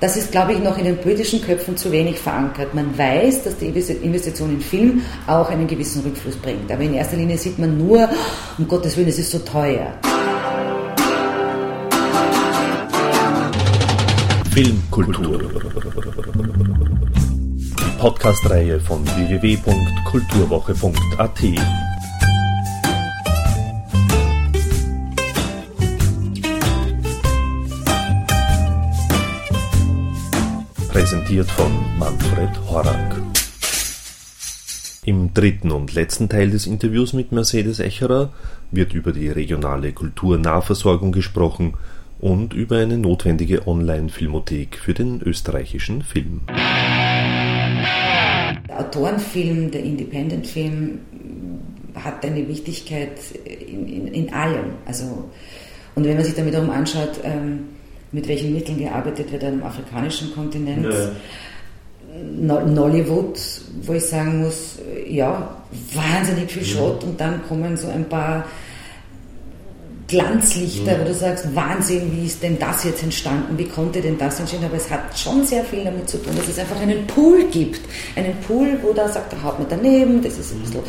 das ist, glaube ich, noch in den politischen Köpfen zu wenig verankert. Man weiß, dass die Investition in Film auch einen gewissen Rückfluss bringt. Aber in erster Linie sieht man nur, um Gottes Willen, es ist so teuer. Filmkultur. Die Podcast-Reihe von www.kulturwoche.at. Präsentiert von Manfred Horak. Im dritten und letzten Teil des Interviews mit Mercedes Echerer wird über die regionale Kulturnahversorgung gesprochen und über eine notwendige Online-Filmothek für den österreichischen Film. Der Autorenfilm, der Independent-Film hat eine Wichtigkeit in, in, in, allem. Also, und wenn man sich dann wiederum anschaut, ähm, mit welchen Mitteln gearbeitet wird am afrikanischen Kontinent, ja. Nollywood, wo ich sagen muss, ja, wahnsinnig viel Schrott und dann kommen so ein paar Glanzlichter, mhm. wo du sagst, Wahnsinn, wie ist denn das jetzt entstanden, wie konnte denn das entstehen, aber es hat schon sehr viel damit zu tun, dass es einfach einen Pool gibt, einen Pool, wo da sagt, der haut mit daneben, das ist ein bisschen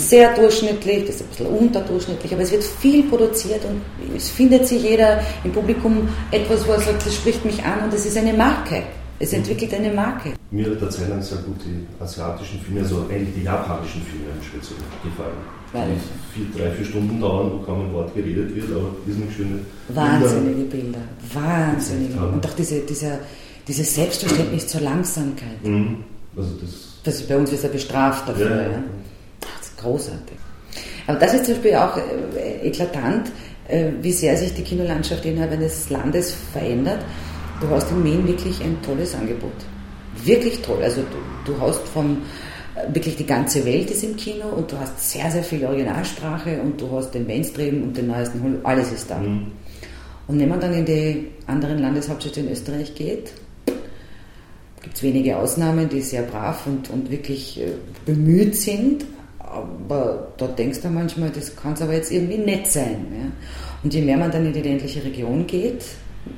sehr durchschnittlich, das ist ein bisschen unterdurchschnittlich, aber es wird viel produziert und es findet sich jeder im Publikum etwas, wo er sagt, das spricht mich an und es ist eine Marke. Es entwickelt eine Marke. Mir hat lang sehr gut die asiatischen Filme, also eigentlich die japanischen Filme speziell gefallen. Weil die vier, drei, vier Stunden dauern, wo kaum ein Wort geredet wird, aber diesen schöne Wahnsinnige Bilder. Bilder. Wahnsinnige. Und auch diese, dieser, dieses Selbstverständnis zur Langsamkeit. Mhm. Also das, das ist bei uns ist er bestraft dafür. Ja, ja. Das ist großartig. Aber das ist zum Beispiel auch äh, eklatant, äh, wie sehr sich die Kinolandschaft innerhalb eines Landes verändert du hast in Wien wirklich ein tolles Angebot. Wirklich toll. Also du, du hast vom äh, wirklich die ganze Welt ist im Kino und du hast sehr, sehr viel Originalsprache und du hast den Mainstream und den neuesten Hollywood, alles ist da. Mhm. Und wenn man dann in die anderen Landeshauptstädte in Österreich geht, gibt es wenige Ausnahmen, die sehr brav und, und wirklich äh, bemüht sind, aber da denkst du manchmal, das kann es aber jetzt irgendwie nett sein. Ja? Und je mehr man dann in die ländliche Region geht,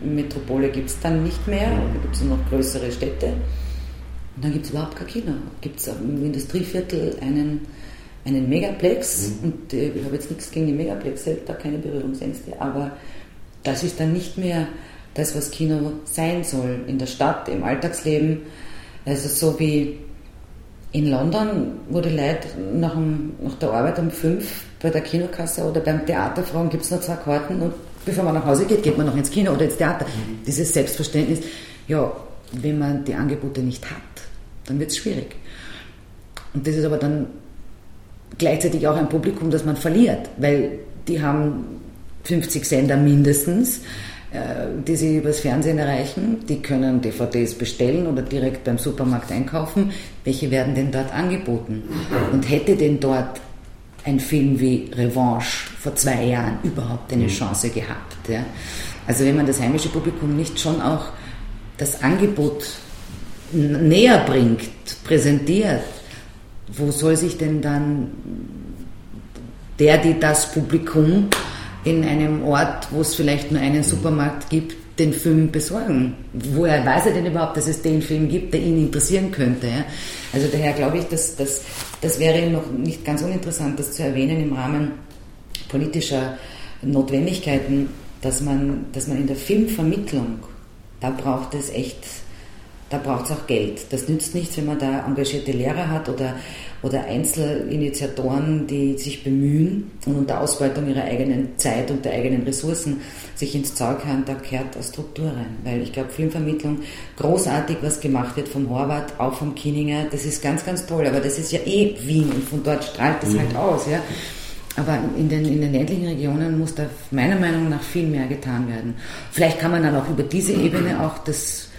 Metropole gibt es dann nicht mehr, da gibt es noch größere Städte. Und dann gibt es überhaupt kein Kino. Gibt es im Industrieviertel einen, einen Megaplex mhm. und äh, ich habe jetzt nichts gegen die Megaplex, selbst da keine Berührungsängste, aber das ist dann nicht mehr das, was Kino sein soll in der Stadt, im Alltagsleben. Also so wie in London, wo die Leute nach, dem, nach der Arbeit um fünf bei der Kinokasse oder beim Theater fragen, gibt es noch zwei Karten und bevor man nach Hause geht, geht man noch ins Kino oder ins Theater. Mhm. Dieses Selbstverständnis, ja, wenn man die Angebote nicht hat, dann wird es schwierig. Und das ist aber dann gleichzeitig auch ein Publikum, das man verliert, weil die haben 50 Sender mindestens, äh, die sie übers Fernsehen erreichen. Die können DVDs bestellen oder direkt beim Supermarkt einkaufen. Welche werden denn dort angeboten? Und hätte denn dort ein Film wie Revanche vor zwei Jahren überhaupt eine mhm. Chance gehabt. Ja? Also wenn man das heimische Publikum nicht schon auch das Angebot näher bringt, präsentiert, wo soll sich denn dann der, die das Publikum in einem Ort, wo es vielleicht nur einen Supermarkt gibt, den Film besorgen? Woher weiß er denn überhaupt, dass es den Film gibt, der ihn interessieren könnte? Ja? Also daher glaube ich, dass, dass das wäre noch nicht ganz uninteressant, das zu erwähnen im Rahmen politischer Notwendigkeiten, dass man, dass man in der Filmvermittlung, da braucht es echt da braucht es auch Geld. Das nützt nichts, wenn man da engagierte Lehrer hat oder, oder Einzelinitiatoren, die sich bemühen und unter Ausbeutung ihrer eigenen Zeit und der eigenen Ressourcen sich ins Zeug hören, da kehrt eine Struktur rein. Weil ich glaube, Filmvermittlung, großartig, was gemacht wird vom Horvath, auch vom Kininger, das ist ganz, ganz toll. Aber das ist ja eh Wien und von dort strahlt das mhm. halt aus. Ja. Aber in den, in den ländlichen Regionen muss da meiner Meinung nach viel mehr getan werden. Vielleicht kann man dann auch über diese Ebene auch das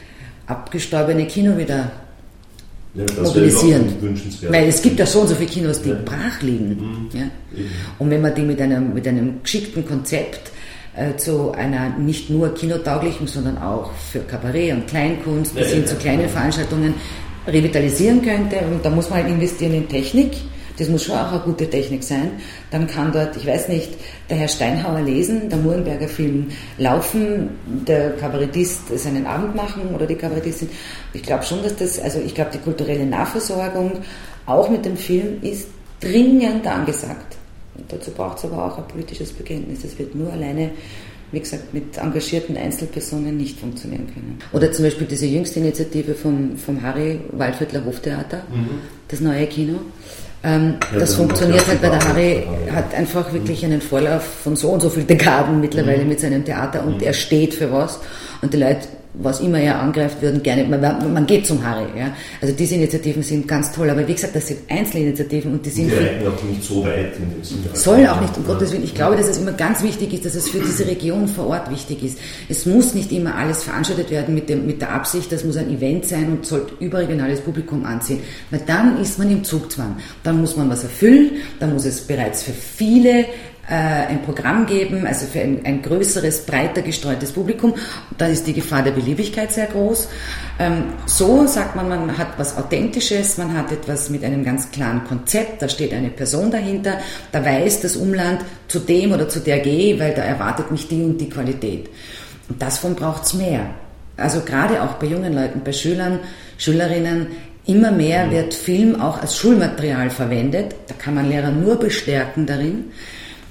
abgestorbene Kino wieder ja, mobilisieren. Weil es gibt ja so und so viele Kinos, die ja. brach liegen. Mhm. Ja? Und wenn man die mit einem, mit einem geschickten Konzept äh, zu einer nicht nur kinotauglichen, sondern auch für Kabarett und Kleinkunst bis hin zu kleinen Veranstaltungen revitalisieren könnte, und da muss man halt investieren in Technik, Das muss schon auch eine gute Technik sein. Dann kann dort, ich weiß nicht, der Herr Steinhauer lesen, der Murenberger Film laufen, der Kabarettist seinen Abend machen oder die Kabarettistin. Ich glaube schon, dass das, also ich glaube, die kulturelle Nahversorgung auch mit dem Film ist dringend angesagt. Und dazu braucht es aber auch ein politisches Bekenntnis. Es wird nur alleine wie gesagt, mit engagierten Einzelpersonen nicht funktionieren können. Oder zum Beispiel diese jüngste Initiative vom, vom Harry Waldviertler Hoftheater, mhm. das neue Kino. Ähm, ja, das funktioniert halt, weil der Harry hat einfach wirklich einen Vorlauf von so und so vielen Dekaden mittlerweile mhm. mit seinem Theater und mhm. er steht für was. Und die Leute was immer er angreift, würden gerne, man, man geht zum Harry. Ja? Also diese Initiativen sind ganz toll, aber wie gesagt, das sind Einzelinitiativen und die sind... Die reiten auch nicht so weit. In dem Sinne. Soll auch nicht, um ja. Gottes Willen. Ich glaube, dass es immer ganz wichtig ist, dass es für diese Region vor Ort wichtig ist. Es muss nicht immer alles veranstaltet werden mit, dem, mit der Absicht, das muss ein Event sein und sollte überregionales Publikum anziehen. Weil dann ist man im Zugzwang. Dann muss man was erfüllen, dann muss es bereits für viele äh, ein Programm geben, also für ein, ein, größeres, breiter gestreutes Publikum. Da ist die Gefahr der Beliebigkeit sehr groß. Ähm, so sagt man, man hat was Authentisches, man hat etwas mit einem ganz klaren Konzept, da steht eine Person dahinter, da weiß das Umland zu dem oder zu der gehe, weil da erwartet mich die und die Qualität. Und davon braucht's mehr. Also gerade auch bei jungen Leuten, bei Schülern, Schülerinnen, Immer mehr wird Film auch als Schulmaterial verwendet. Da kann man Lehrer nur bestärken darin.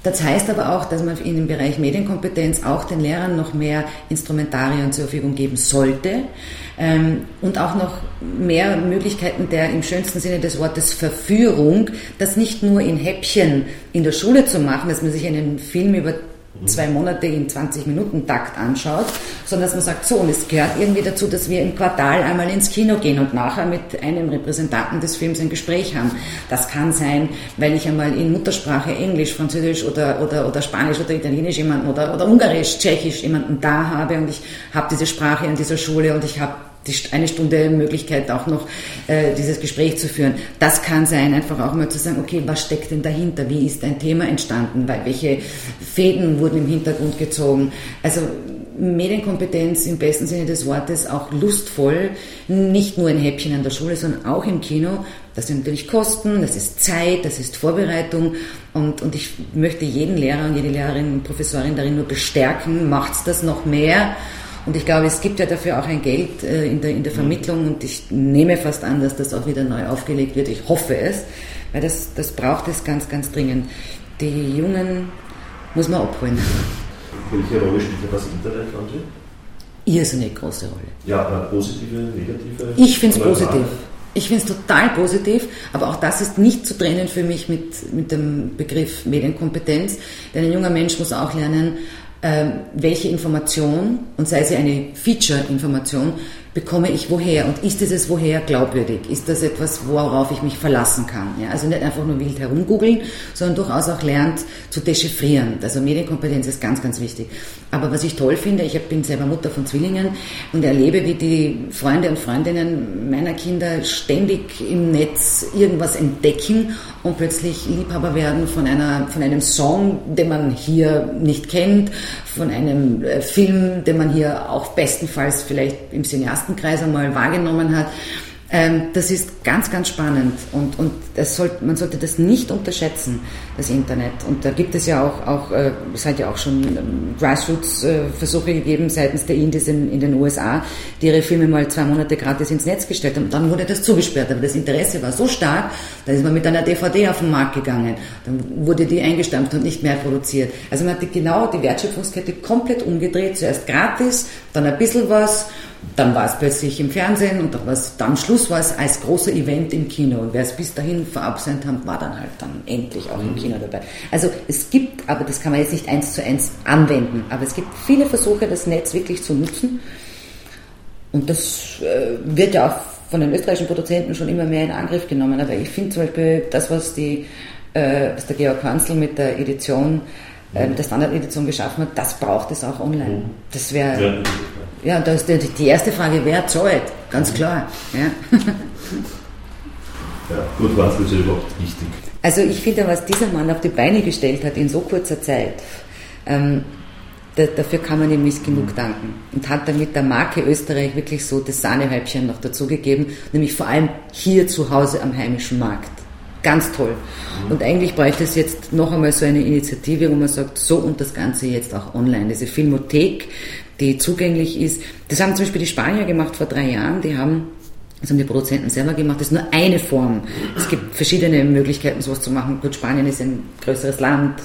Das heißt aber auch, dass man in dem Bereich Medienkompetenz auch den Lehrern noch mehr Instrumentarien zur Verfügung geben sollte ähm, und auch noch mehr Möglichkeiten der im schönsten Sinne des Wortes Verführung, das nicht nur in Häppchen in der Schule zu machen, dass man sich einen Film über zwei Monate in 20 Minuten Takt anschaut, sondern dass man sagt, so, und es gehört irgendwie dazu, dass wir im Quartal einmal ins Kino gehen und nachher mit einem Repräsentanten des Films ein Gespräch haben. Das kann sein, weil ich einmal in Muttersprache Englisch, Französisch oder, oder, oder Spanisch oder Italienisch jemanden oder, oder Ungarisch, Tschechisch jemanden da habe und ich habe diese Sprache in dieser Schule und ich habe eine Stunde Möglichkeit auch noch äh, dieses Gespräch zu führen. Das kann sein, einfach auch mal zu sagen, okay, was steckt denn dahinter? Wie ist ein Thema entstanden? Weil welche Fäden wurden im Hintergrund gezogen? Also Medienkompetenz im besten Sinne des Wortes auch lustvoll, nicht nur ein Häppchen an der Schule, sondern auch im Kino. Das sind natürlich Kosten, das ist Zeit, das ist Vorbereitung und, und ich möchte jeden Lehrer und jede Lehrerin und Professorin darin nur bestärken, macht's das noch mehr und ich glaube, es gibt ja dafür auch ein Geld äh, in, der, in der Vermittlung und ich nehme fast an, dass das auch wieder neu aufgelegt wird. Ich hoffe es, weil das, das braucht es ganz, ganz dringend. Die Jungen muss man abholen. Welche Rolle spielt das Internet, Antje? Irrsinnig große Rolle. Ja, positive, negative? Ich finde es positiv. Ich finde es total positiv, aber auch das ist nicht zu trennen für mich mit, mit dem Begriff Medienkompetenz. Denn ein junger Mensch muss auch lernen, welche Information, und sei sie eine Feature-Information, bekomme ich woher und ist dieses woher glaubwürdig? Ist das etwas, worauf ich mich verlassen kann? Ja, also nicht einfach nur wild herumgoogeln, sondern durchaus auch lernt zu dechiffrieren. Also Medienkompetenz ist ganz, ganz wichtig. Aber was ich toll finde, ich bin selber Mutter von Zwillingen und erlebe, wie die Freunde und Freundinnen meiner Kinder ständig im Netz irgendwas entdecken und plötzlich Liebhaber werden von, einer, von einem Song, den man hier nicht kennt, von einem äh, Film, den man hier auch bestenfalls vielleicht im Cineastenkreis einmal wahrgenommen hat. Ähm, das ist ganz, ganz spannend und, und soll, man sollte das nicht unterschätzen, das Internet. Und da gibt es ja auch, auch äh, es hat ja auch schon ähm, Grassroots-Versuche gegeben seitens der Indies in, in, den USA, die ihre Filme mal zwei Monate gratis ins Netz gestellt haben. Dann wurde das zugesperrt, aber das Interesse war so stark, da ist man mit einer DVD auf den Markt gegangen. Dann wurde die eingestampft und nicht mehr produziert. Also man hat genau die Wertschöpfungskette komplett umgedreht. Zuerst gratis, dann ein bisschen was dann war es plötzlich im Fernsehen und dann, am Schluss war es als großer Event im Kino. Und wer es bis dahin verabsäumt hat, war dann halt dann endlich auch im Kino dabei. Also es gibt, aber das kann man jetzt nicht eins zu eins anwenden, aber es gibt viele Versuche, das Netz wirklich zu nutzen. Und das äh, wird ja auch von den österreichischen Produzenten schon immer mehr in Angriff genommen. Aber ich finde zum Beispiel das, was, die, äh, was der Georg Kanzl mit der Edition, äh, mit der Standard-Edition geschaffen hat, das braucht es auch online. Mhm. Das wäre... Ja ja, da ist die, die erste Frage, wer zahlt? Ganz klar. Ja, ja gut, was ist überhaupt wichtig? Also ich finde, was dieser Mann auf die Beine gestellt hat in so kurzer Zeit, ähm, da, dafür kann man ihm nicht genug danken. Und hat damit der Marke Österreich wirklich so das Sahnehäubchen noch dazugegeben, nämlich vor allem hier zu Hause am heimischen Markt. Ganz toll. Und eigentlich bräuchte es jetzt noch einmal so eine Initiative, wo man sagt, so und das Ganze jetzt auch online. Diese Filmothek, die zugänglich ist. Das haben zum Beispiel die Spanier gemacht vor drei Jahren. Die haben das haben die Produzenten selber gemacht. Das ist nur eine Form. Es gibt verschiedene Möglichkeiten, sowas zu machen. Gut, Spanien ist ein größeres Land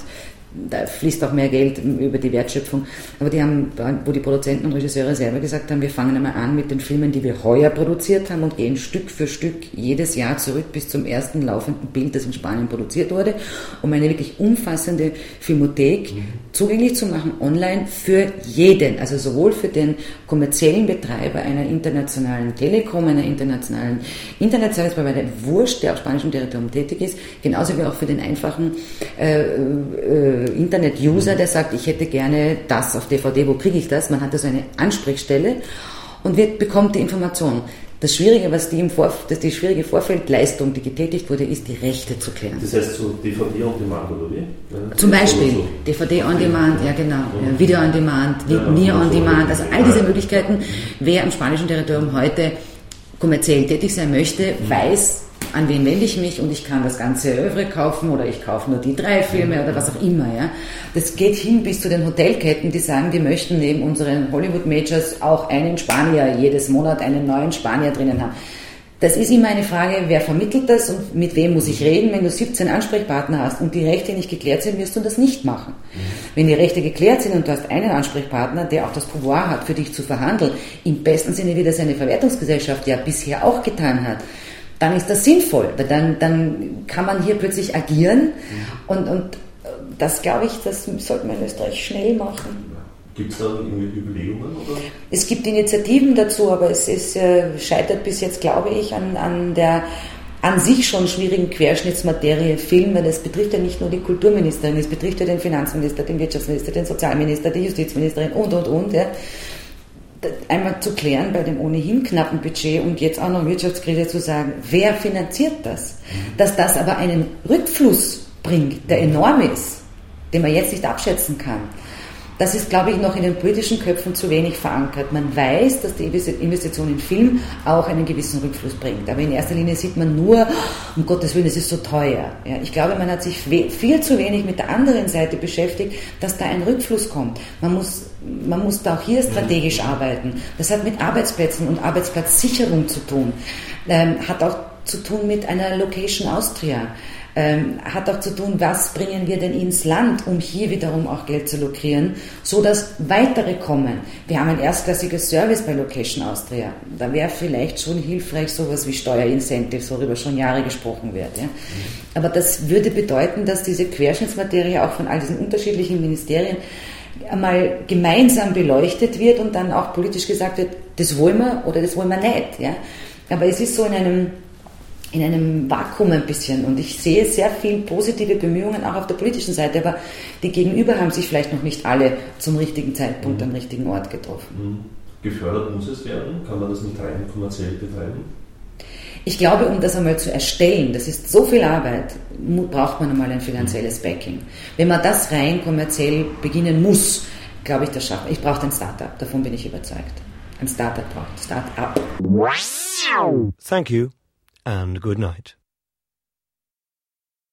da fließt auch mehr Geld über die Wertschöpfung. Aber die haben, wo die Produzenten und Regisseure selber gesagt haben, wir fangen einmal an mit den Filmen, die wir heuer produziert haben und gehen Stück für Stück jedes Jahr zurück bis zum ersten laufenden Bild, das in Spanien produziert wurde, um eine wirklich umfassende Filmothek mhm. zugänglich zu machen, online für jeden, also sowohl für den kommerziellen Betreiber einer internationalen Telekom, einer internationalen Internetservice-Provider, Wurscht, der auf spanischem Territorium tätig ist, genauso wie auch für den einfachen äh, äh, Internet-User, der sagt, ich hätte gerne das auf DVD, wo kriege ich das? Man hat da so eine Ansprechstelle und wird, bekommt die Information. Das Schwierige, was die, im Vorf das die schwierige Vorfeldleistung, die getätigt wurde, ist, die Rechte zu klären. Das heißt so DVD on Demand oder wie? Ja, Zum Beispiel so. DVD on Demand, ja genau, ja, Video on Demand, ja, Near on Demand, also all diese Möglichkeiten. Wer im spanischen Territorium heute kommerziell tätig sein möchte, weiß, an wen wende ich mich und ich kann das ganze Övre kaufen oder ich kaufe nur die drei Filme oder was auch immer. Ja. Das geht hin bis zu den Hotelketten, die sagen, die möchten neben unseren Hollywood-Majors auch einen Spanier jedes Monat, einen neuen Spanier drinnen haben. Das ist immer eine Frage, wer vermittelt das und mit wem muss ich reden. Wenn du 17 Ansprechpartner hast und die Rechte nicht geklärt sind, wirst du das nicht machen. Wenn die Rechte geklärt sind und du hast einen Ansprechpartner, der auch das Pouvoir hat, für dich zu verhandeln, im besten Sinne, wie das eine Verwertungsgesellschaft ja bisher auch getan hat, dann ist das sinnvoll, weil dann, dann kann man hier plötzlich agieren mhm. und, und das glaube ich, das sollte man in Österreich schnell machen. Gibt es da irgendwie Überlegungen? Oder? Es gibt Initiativen dazu, aber es ist, äh, scheitert bis jetzt, glaube ich, an, an der an sich schon schwierigen Querschnittsmaterie Film, weil das betrifft ja nicht nur die Kulturministerin, es betrifft ja den Finanzminister, den Wirtschaftsminister, den Sozialminister, die Justizministerin und, und, und. Ja einmal zu klären bei dem ohnehin knappen Budget und jetzt auch noch Wirtschaftskrise zu sagen, wer finanziert das? Mhm. Dass das aber einen Rückfluss bringt, der enorm ist, den man jetzt nicht abschätzen kann. Das ist, glaube ich, noch in den politischen Köpfen zu wenig verankert. Man weiß, dass die Investition in Film auch einen gewissen Rückfluss bringt. Aber in erster Linie sieht man nur, um Gottes Willen, es ist so teuer. Ja, ich glaube, man hat sich viel zu wenig mit der anderen Seite beschäftigt, dass da ein Rückfluss kommt. Man muss, man muss da auch hier strategisch arbeiten. Das hat mit Arbeitsplätzen und Arbeitsplatzsicherung zu tun. Ähm, hat auch zu tun mit einer Location Austria ähm, hat auch zu tun, was bringen wir denn ins Land, um hier wiederum auch Geld zu lukrieren, so dass weitere kommen. Wir haben ein erstklassiges Service bei Location Austria. Da wäre vielleicht schon hilfreich sowas wie Steuerincentives, worüber schon Jahre gesprochen wird. Ja? Aber das würde bedeuten, dass diese Querschnittsmaterie auch von all diesen unterschiedlichen Ministerien einmal gemeinsam beleuchtet wird und dann auch politisch gesagt wird, das wollen wir oder das wollen wir nicht. Ja? Aber es ist so in einem in einem Vakuum ein bisschen. Und ich sehe sehr viel positive Bemühungen auch auf der politischen Seite, aber die Gegenüber haben sich vielleicht noch nicht alle zum richtigen Zeitpunkt mhm. am richtigen Ort getroffen. Mhm. Gefördert muss es werden? Kann man das nicht rein kommerziell betreiben? Ich glaube, um das einmal zu erstellen, das ist so viel Arbeit, braucht man einmal ein finanzielles mhm. Backing. Wenn man das rein kommerziell beginnen muss, glaube ich, das schafft Ich brauche ein Startup, davon bin ich überzeugt. Ein Startup braucht Startup. Thank you. And good night.